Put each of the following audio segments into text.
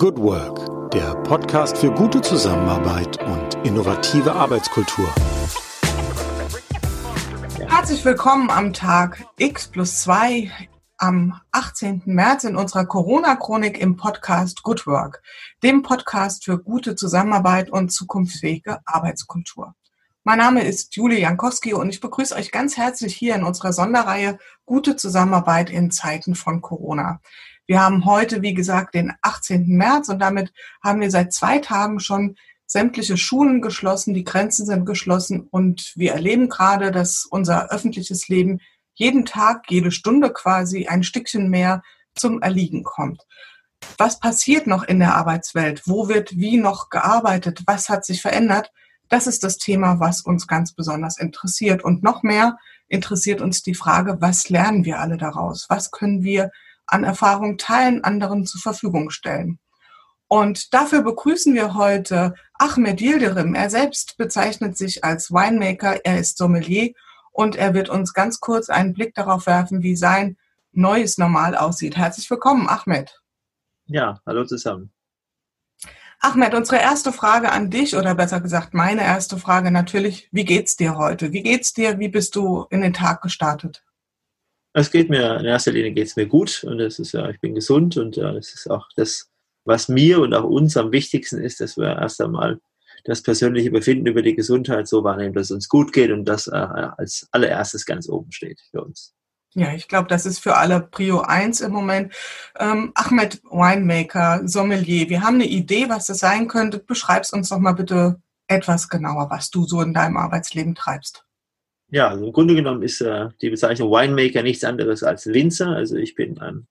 Good Work, der Podcast für gute Zusammenarbeit und innovative Arbeitskultur. Herzlich willkommen am Tag X plus 2 am 18. März in unserer Corona-Chronik im Podcast Good Work, dem Podcast für gute Zusammenarbeit und zukunftsfähige Arbeitskultur. Mein Name ist Julie Jankowski und ich begrüße euch ganz herzlich hier in unserer Sonderreihe Gute Zusammenarbeit in Zeiten von Corona. Wir haben heute, wie gesagt, den 18. März und damit haben wir seit zwei Tagen schon sämtliche Schulen geschlossen, die Grenzen sind geschlossen und wir erleben gerade, dass unser öffentliches Leben jeden Tag, jede Stunde quasi ein Stückchen mehr zum Erliegen kommt. Was passiert noch in der Arbeitswelt? Wo wird wie noch gearbeitet? Was hat sich verändert? Das ist das Thema, was uns ganz besonders interessiert. Und noch mehr interessiert uns die Frage, was lernen wir alle daraus? Was können wir an Erfahrung teilen, anderen zur Verfügung stellen? Und dafür begrüßen wir heute Ahmed Yildirim. Er selbst bezeichnet sich als Winemaker, er ist Sommelier und er wird uns ganz kurz einen Blick darauf werfen, wie sein neues Normal aussieht. Herzlich willkommen, Ahmed. Ja, hallo zusammen. Ahmed, unsere erste Frage an dich, oder besser gesagt meine erste Frage natürlich, wie geht's dir heute? Wie geht's dir? Wie bist du in den Tag gestartet? Es geht mir, in erster Linie geht es mir gut und es ist ja, ich bin gesund und ja, das ist auch das, was mir und auch uns am wichtigsten ist, dass wir erst einmal das persönliche Befinden über die Gesundheit so wahrnehmen, dass es uns gut geht und das äh, als allererstes ganz oben steht für uns. Ja, ich glaube, das ist für alle Prio 1 im Moment. Ähm, Ahmed Winemaker, Sommelier, wir haben eine Idee, was das sein könnte. Beschreib's uns doch mal bitte etwas genauer, was du so in deinem Arbeitsleben treibst. Ja, also im Grunde genommen ist äh, die Bezeichnung Winemaker nichts anderes als Winzer. Also ich bin ein,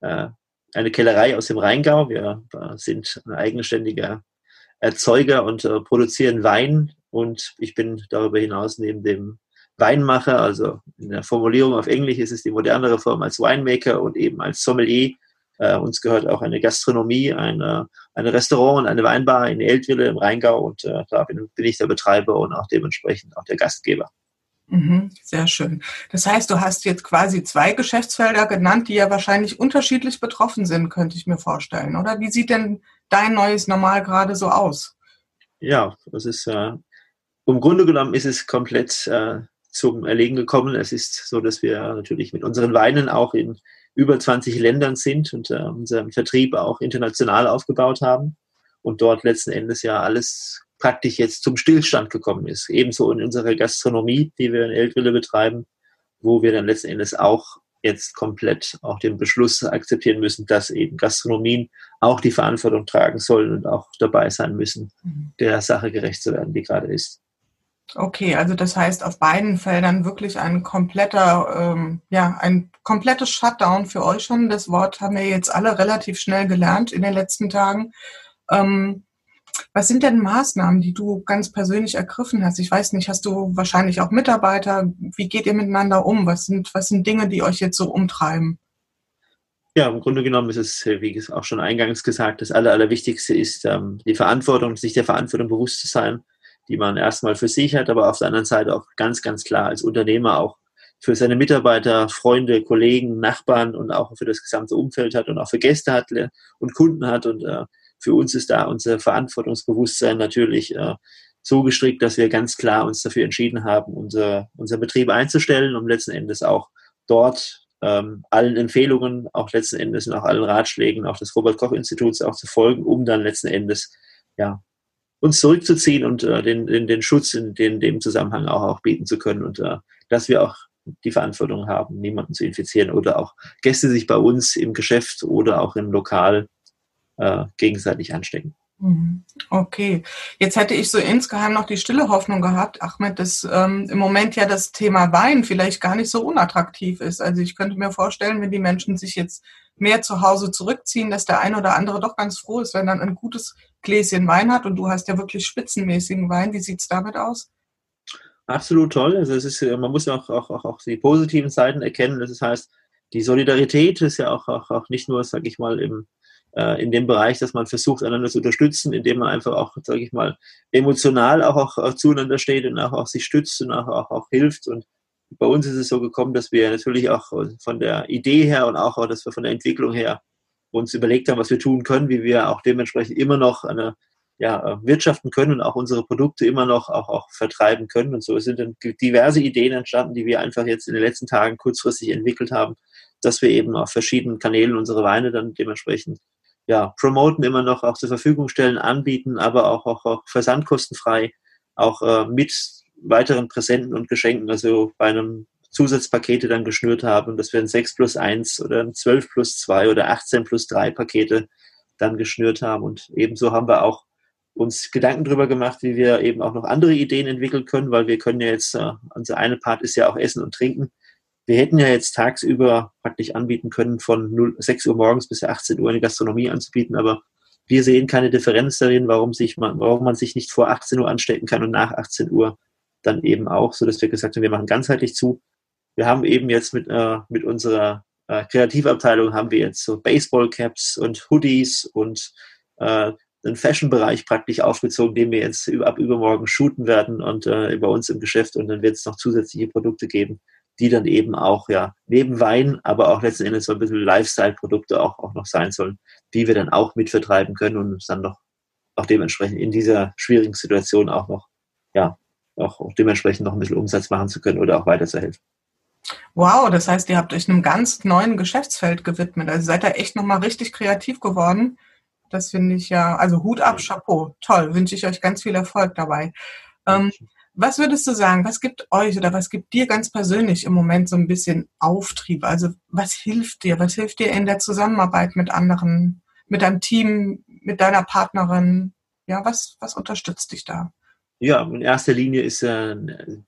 äh, eine Kellerei aus dem Rheingau. Wir äh, sind ein eigenständiger Erzeuger und äh, produzieren Wein. Und ich bin darüber hinaus neben dem Weinmacher, also in der Formulierung auf Englisch ist es die modernere Form als Winemaker und eben als Sommelier. Äh, uns gehört auch eine Gastronomie, eine, eine Restaurant und eine Weinbar in Eltville im Rheingau und äh, da bin, bin, ich der Betreiber und auch dementsprechend auch der Gastgeber. Mhm, sehr schön. Das heißt, du hast jetzt quasi zwei Geschäftsfelder genannt, die ja wahrscheinlich unterschiedlich betroffen sind, könnte ich mir vorstellen, oder? Wie sieht denn dein neues Normal gerade so aus? Ja, das ist äh, im Grunde genommen ist es komplett äh, zum Erlegen gekommen. Es ist so, dass wir natürlich mit unseren Weinen auch in über 20 Ländern sind und äh, unseren Vertrieb auch international aufgebaut haben und dort letzten Endes ja alles praktisch jetzt zum Stillstand gekommen ist. Ebenso in unserer Gastronomie, die wir in Eltville betreiben, wo wir dann letzten Endes auch jetzt komplett auch den Beschluss akzeptieren müssen, dass eben Gastronomien auch die Verantwortung tragen sollen und auch dabei sein müssen, mhm. der Sache gerecht zu werden, die gerade ist. Okay, also das heißt auf beiden Feldern wirklich ein kompletter, ähm, ja, ein komplettes Shutdown für euch schon. Das Wort haben wir jetzt alle relativ schnell gelernt in den letzten Tagen. Ähm, was sind denn Maßnahmen, die du ganz persönlich ergriffen hast? Ich weiß nicht, hast du wahrscheinlich auch Mitarbeiter? Wie geht ihr miteinander um? Was sind, was sind Dinge, die euch jetzt so umtreiben? Ja, im Grunde genommen ist es, wie auch schon eingangs gesagt, das Aller, Allerwichtigste ist ähm, die Verantwortung, sich der Verantwortung bewusst zu sein die man erstmal für sich hat, aber auf der anderen Seite auch ganz, ganz klar als Unternehmer auch für seine Mitarbeiter, Freunde, Kollegen, Nachbarn und auch für das gesamte Umfeld hat und auch für Gäste hat und Kunden hat. Und äh, für uns ist da unser Verantwortungsbewusstsein natürlich äh, so gestrickt, dass wir ganz klar uns dafür entschieden haben, unser, unser Betrieb einzustellen, um letzten Endes auch dort ähm, allen Empfehlungen, auch letzten Endes und auch allen Ratschlägen auch des Robert-Koch-Instituts auch zu folgen, um dann letzten Endes ja, uns zurückzuziehen und äh, den, den, den Schutz in, den, dem Zusammenhang auch, auch bieten zu können und äh, dass wir auch die Verantwortung haben, niemanden zu infizieren oder auch Gäste sich bei uns im Geschäft oder auch im Lokal äh, gegenseitig anstecken. Mhm. Okay, jetzt hätte ich so insgeheim noch die stille Hoffnung gehabt, Ahmed, dass ähm, im Moment ja das Thema Wein vielleicht gar nicht so unattraktiv ist. Also ich könnte mir vorstellen, wenn die Menschen sich jetzt mehr zu Hause zurückziehen, dass der eine oder andere doch ganz froh ist, wenn dann ein gutes Gläschen Wein hat. Und du hast ja wirklich spitzenmäßigen Wein. Wie sieht es damit aus? Absolut toll. Also es ist, man muss ja auch, auch, auch, auch die positiven Seiten erkennen. Das heißt, die Solidarität ist ja auch, auch, auch nicht nur, sag ich mal, im, äh, in dem Bereich, dass man versucht, einander zu unterstützen, indem man einfach auch, sage ich mal, emotional auch, auch, auch zueinander steht und auch, auch sich stützt und auch, auch, auch hilft. Und bei uns ist es so gekommen, dass wir natürlich auch von der Idee her und auch, dass wir von der Entwicklung her uns überlegt haben, was wir tun können, wie wir auch dementsprechend immer noch eine, ja, äh, wirtschaften können und auch unsere Produkte immer noch auch, auch vertreiben können. Und so sind dann diverse Ideen entstanden, die wir einfach jetzt in den letzten Tagen kurzfristig entwickelt haben, dass wir eben auf verschiedenen Kanälen unsere Weine dann dementsprechend ja, promoten, immer noch auch zur Verfügung stellen, anbieten, aber auch, auch, auch versandkostenfrei, auch äh, mit weiteren Präsenten und Geschenken, also bei einem Zusatzpakete dann geschnürt haben, dass wir ein 6 plus 1 oder ein 12 plus 2 oder 18 plus 3 Pakete dann geschnürt haben. Und ebenso haben wir auch uns Gedanken darüber gemacht, wie wir eben auch noch andere Ideen entwickeln können, weil wir können ja jetzt, äh, unser eine Part ist ja auch Essen und Trinken. Wir hätten ja jetzt tagsüber praktisch anbieten können, von 0, 6 Uhr morgens bis 18 Uhr eine Gastronomie anzubieten, aber wir sehen keine Differenz darin, warum, sich man, warum man sich nicht vor 18 Uhr anstecken kann und nach 18 Uhr dann eben auch, so dass wir gesagt haben, wir machen ganzheitlich zu wir haben eben jetzt mit, äh, mit unserer äh, Kreativabteilung haben wir jetzt so Baseball-Caps und Hoodies und äh, einen Fashion-Bereich praktisch aufgezogen, den wir jetzt ab übermorgen shooten werden und äh, bei uns im Geschäft und dann wird es noch zusätzliche Produkte geben, die dann eben auch ja neben Wein, aber auch letzten Endes so ein bisschen Lifestyle-Produkte auch, auch noch sein sollen, die wir dann auch mitvertreiben können und uns dann noch auch dementsprechend in dieser schwierigen Situation auch noch ja auch, dementsprechend noch ein bisschen Umsatz machen zu können oder auch weiterzuhelfen. Wow, das heißt, ihr habt euch einem ganz neuen Geschäftsfeld gewidmet. Also seid ihr echt nochmal richtig kreativ geworden. Das finde ich ja, also Hut ab, Chapeau. Toll, wünsche ich euch ganz viel Erfolg dabei. Ähm, was würdest du sagen, was gibt euch oder was gibt dir ganz persönlich im Moment so ein bisschen Auftrieb? Also was hilft dir? Was hilft dir in der Zusammenarbeit mit anderen, mit deinem Team, mit deiner Partnerin? Ja, was, was unterstützt dich da? Ja, in erster Linie ist äh,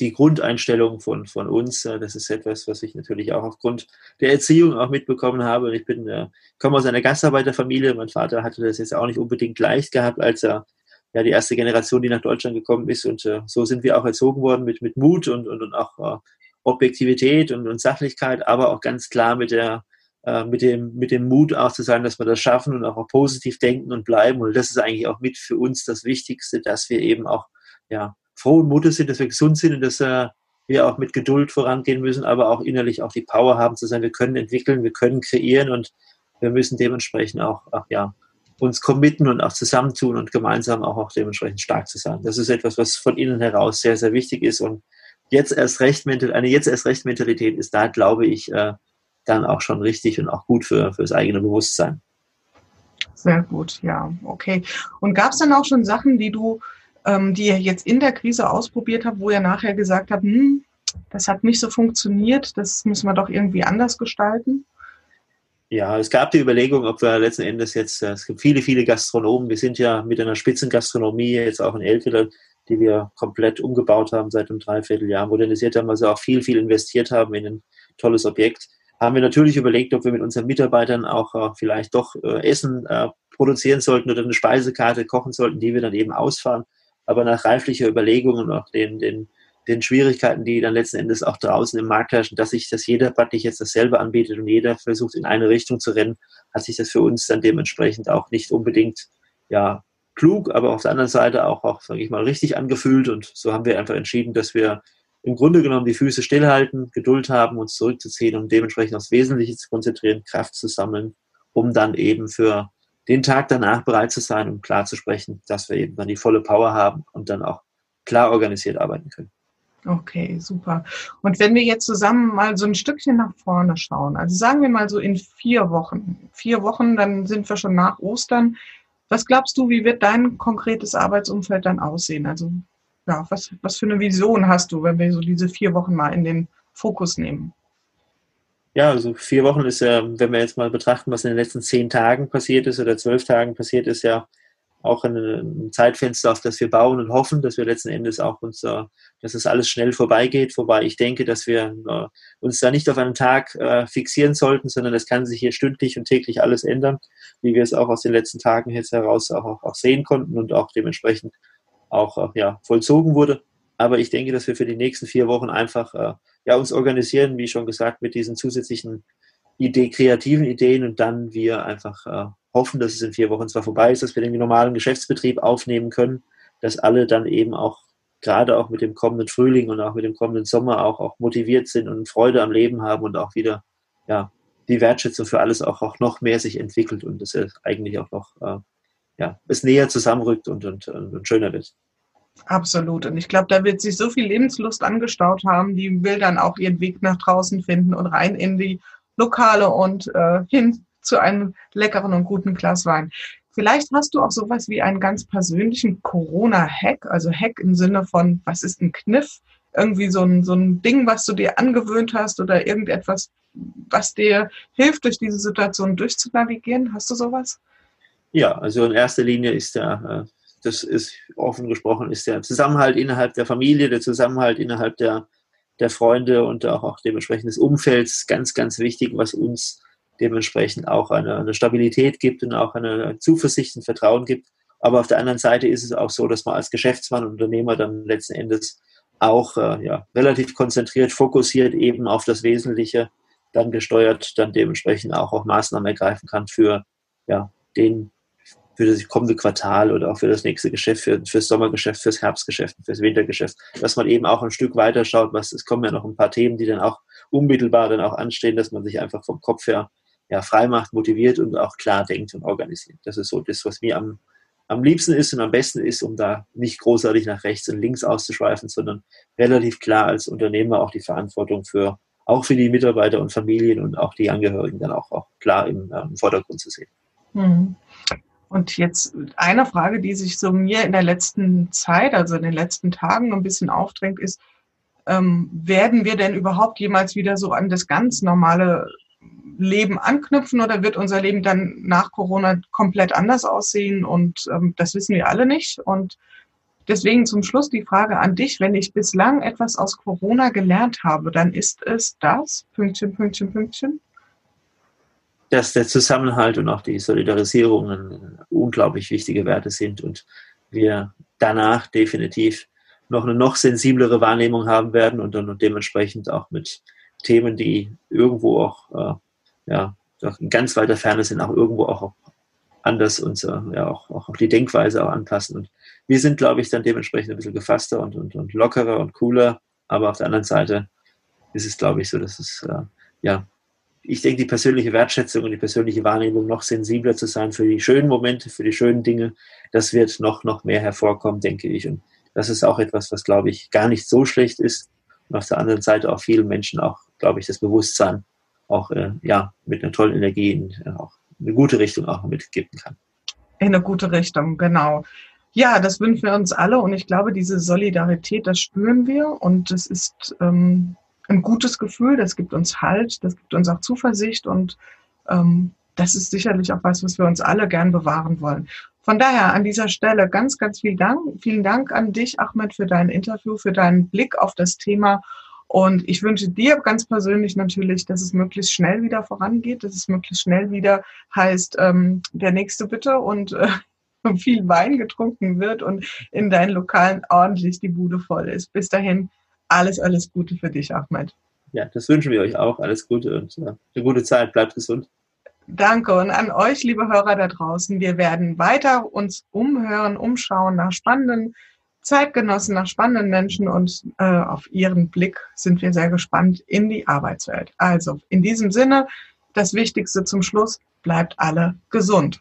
die Grundeinstellung von, von uns, äh, das ist etwas, was ich natürlich auch aufgrund der Erziehung auch mitbekommen habe. Ich bin, äh, komme aus einer Gastarbeiterfamilie. Mein Vater hatte das jetzt auch nicht unbedingt leicht gehabt, als er ja die erste Generation, die nach Deutschland gekommen ist. Und äh, so sind wir auch erzogen worden mit, mit Mut und, und, und auch äh, Objektivität und, und Sachlichkeit, aber auch ganz klar mit der äh, mit dem, mit dem Mut auch zu sagen, dass wir das schaffen und auch, auch positiv denken und bleiben. Und das ist eigentlich auch mit für uns das Wichtigste, dass wir eben auch ja, frohen Mutes sind, dass wir gesund sind und dass äh, wir auch mit Geduld vorangehen müssen, aber auch innerlich auch die Power haben zu sagen, wir können entwickeln, wir können kreieren und wir müssen dementsprechend auch, auch ja, uns committen und auch zusammentun und gemeinsam auch, auch dementsprechend stark zu sein. Das ist etwas, was von innen heraus sehr, sehr wichtig ist und jetzt erst recht, eine jetzt erst recht Mentalität ist da, glaube ich, äh, dann auch schon richtig und auch gut für, für das eigene Bewusstsein. Sehr gut, ja, okay. Und gab es dann auch schon Sachen, die du ähm, die ihr jetzt in der Krise ausprobiert habt, wo ihr nachher gesagt habt, hm, das hat nicht so funktioniert, das müssen wir doch irgendwie anders gestalten? Ja, es gab die Überlegung, ob wir letzten Endes jetzt, äh, es gibt viele, viele Gastronomen, wir sind ja mit einer Spitzengastronomie jetzt auch in Eltville, die wir komplett umgebaut haben seit einem Dreivierteljahr, modernisiert haben, also auch viel, viel investiert haben in ein tolles Objekt, haben wir natürlich überlegt, ob wir mit unseren Mitarbeitern auch äh, vielleicht doch äh, Essen äh, produzieren sollten oder eine Speisekarte kochen sollten, die wir dann eben ausfahren aber nach reiflicher Überlegung und auch den, den, den Schwierigkeiten, die dann letzten Endes auch draußen im Markt herrschen, dass sich das jeder praktisch jetzt dasselbe anbietet und jeder versucht in eine Richtung zu rennen, hat sich das für uns dann dementsprechend auch nicht unbedingt ja klug, aber auf der anderen Seite auch, auch sage ich mal, richtig angefühlt. Und so haben wir einfach entschieden, dass wir im Grunde genommen die Füße stillhalten, Geduld haben, uns zurückzuziehen und dementsprechend aufs Wesentliche zu konzentrieren, Kraft zu sammeln, um dann eben für den Tag danach bereit zu sein, um klar zu sprechen, dass wir eben dann die volle Power haben und dann auch klar organisiert arbeiten können. Okay, super. Und wenn wir jetzt zusammen mal so ein Stückchen nach vorne schauen, also sagen wir mal so in vier Wochen, vier Wochen, dann sind wir schon nach Ostern. Was glaubst du, wie wird dein konkretes Arbeitsumfeld dann aussehen? Also, ja, was, was für eine Vision hast du, wenn wir so diese vier Wochen mal in den Fokus nehmen? Ja, also vier Wochen ist ja, wenn wir jetzt mal betrachten, was in den letzten zehn Tagen passiert ist oder zwölf Tagen passiert ist, ja auch ein, Zeitfenster, auf das wir bauen und hoffen, dass wir letzten Endes auch uns, dass es alles schnell vorbeigeht. Wobei ich denke, dass wir äh, uns da nicht auf einen Tag äh, fixieren sollten, sondern es kann sich hier stündlich und täglich alles ändern, wie wir es auch aus den letzten Tagen jetzt heraus auch, auch sehen konnten und auch dementsprechend auch, auch ja, vollzogen wurde. Aber ich denke, dass wir für die nächsten vier Wochen einfach äh, ja, uns organisieren, wie schon gesagt, mit diesen zusätzlichen Idee, kreativen Ideen und dann wir einfach äh, hoffen, dass es in vier Wochen zwar vorbei ist, dass wir den normalen Geschäftsbetrieb aufnehmen können, dass alle dann eben auch gerade auch mit dem kommenden Frühling und auch mit dem kommenden Sommer auch, auch motiviert sind und Freude am Leben haben und auch wieder ja, die Wertschätzung für alles auch, auch noch mehr sich entwickelt und es eigentlich auch noch äh, ja, es näher zusammenrückt und, und, und schöner wird. Absolut. Und ich glaube, da wird sich so viel Lebenslust angestaut haben, die will dann auch ihren Weg nach draußen finden und rein in die Lokale und äh, hin zu einem leckeren und guten Glas Wein. Vielleicht hast du auch sowas wie einen ganz persönlichen Corona-Hack, also Hack im Sinne von, was ist ein Kniff? Irgendwie so ein, so ein Ding, was du dir angewöhnt hast oder irgendetwas, was dir hilft, durch diese Situation durchzunavigieren. Hast du sowas? Ja, also in erster Linie ist der, das ist offen gesprochen, ist der Zusammenhalt innerhalb der Familie, der Zusammenhalt innerhalb der, der Freunde und auch, auch dementsprechend des Umfelds ganz, ganz wichtig, was uns dementsprechend auch eine, eine Stabilität gibt und auch eine Zuversicht und Vertrauen gibt. Aber auf der anderen Seite ist es auch so, dass man als Geschäftsmann und Unternehmer dann letzten Endes auch äh, ja, relativ konzentriert, fokussiert eben auf das Wesentliche, dann gesteuert, dann dementsprechend auch, auch Maßnahmen ergreifen kann für ja, den, für das kommende Quartal oder auch für das nächste Geschäft, für, fürs Sommergeschäft, fürs Herbstgeschäft, fürs Wintergeschäft, dass man eben auch ein Stück weiter schaut, was, es kommen ja noch ein paar Themen, die dann auch unmittelbar dann auch anstehen, dass man sich einfach vom Kopf her ja, frei macht, motiviert und auch klar denkt und organisiert. Das ist so das, was mir am, am liebsten ist und am besten ist, um da nicht großartig nach rechts und links auszuschweifen, sondern relativ klar als Unternehmer auch die Verantwortung für, auch für die Mitarbeiter und Familien und auch die Angehörigen dann auch, auch klar im, äh, im Vordergrund zu sehen. Mhm. Und jetzt eine Frage, die sich so mir in der letzten Zeit, also in den letzten Tagen ein bisschen aufdrängt, ist, ähm, werden wir denn überhaupt jemals wieder so an das ganz normale Leben anknüpfen oder wird unser Leben dann nach Corona komplett anders aussehen? Und ähm, das wissen wir alle nicht. Und deswegen zum Schluss die Frage an dich, wenn ich bislang etwas aus Corona gelernt habe, dann ist es das, Pünktchen, Pünktchen, Pünktchen? Dass der Zusammenhalt und auch die Solidarisierung unglaublich wichtige Werte sind und wir danach definitiv noch eine noch sensiblere Wahrnehmung haben werden und dann dementsprechend auch mit Themen, die irgendwo auch äh, ja, in ganz weiter Ferne sind, auch irgendwo auch anders und so, ja, auch, auch die Denkweise auch anpassen. Und wir sind, glaube ich, dann dementsprechend ein bisschen gefasster und, und, und lockerer und cooler. Aber auf der anderen Seite ist es, glaube ich, so, dass es, äh, ja, ich denke, die persönliche Wertschätzung und die persönliche Wahrnehmung noch sensibler zu sein für die schönen Momente, für die schönen Dinge, das wird noch, noch mehr hervorkommen, denke ich. Und das ist auch etwas, was, glaube ich, gar nicht so schlecht ist. Und auf der anderen Seite auch vielen Menschen auch, glaube ich, das Bewusstsein auch äh, ja, mit einer tollen Energie in äh, auch eine gute Richtung auch mitgeben kann. In eine gute Richtung, genau. Ja, das wünschen wir uns alle und ich glaube, diese Solidarität, das spüren wir und es ist ähm, ein gutes Gefühl, das gibt uns Halt, das gibt uns auch Zuversicht und ähm, das ist sicherlich auch was, was wir uns alle gern bewahren wollen. Von daher an dieser Stelle ganz, ganz vielen Dank, vielen Dank an dich, Ahmed, für dein Interview, für deinen Blick auf das Thema und ich wünsche dir ganz persönlich natürlich, dass es möglichst schnell wieder vorangeht, dass es möglichst schnell wieder heißt, ähm, der nächste bitte und äh, viel Wein getrunken wird und in deinen Lokalen ordentlich die Bude voll ist. Bis dahin alles, alles Gute für dich, Ahmed. Ja, das wünschen wir euch auch. Alles Gute und äh, eine gute Zeit. Bleibt gesund. Danke und an euch, liebe Hörer da draußen. Wir werden weiter uns umhören, umschauen nach spannenden Zeitgenossen, nach spannenden Menschen und äh, auf ihren Blick sind wir sehr gespannt in die Arbeitswelt. Also in diesem Sinne, das Wichtigste zum Schluss, bleibt alle gesund.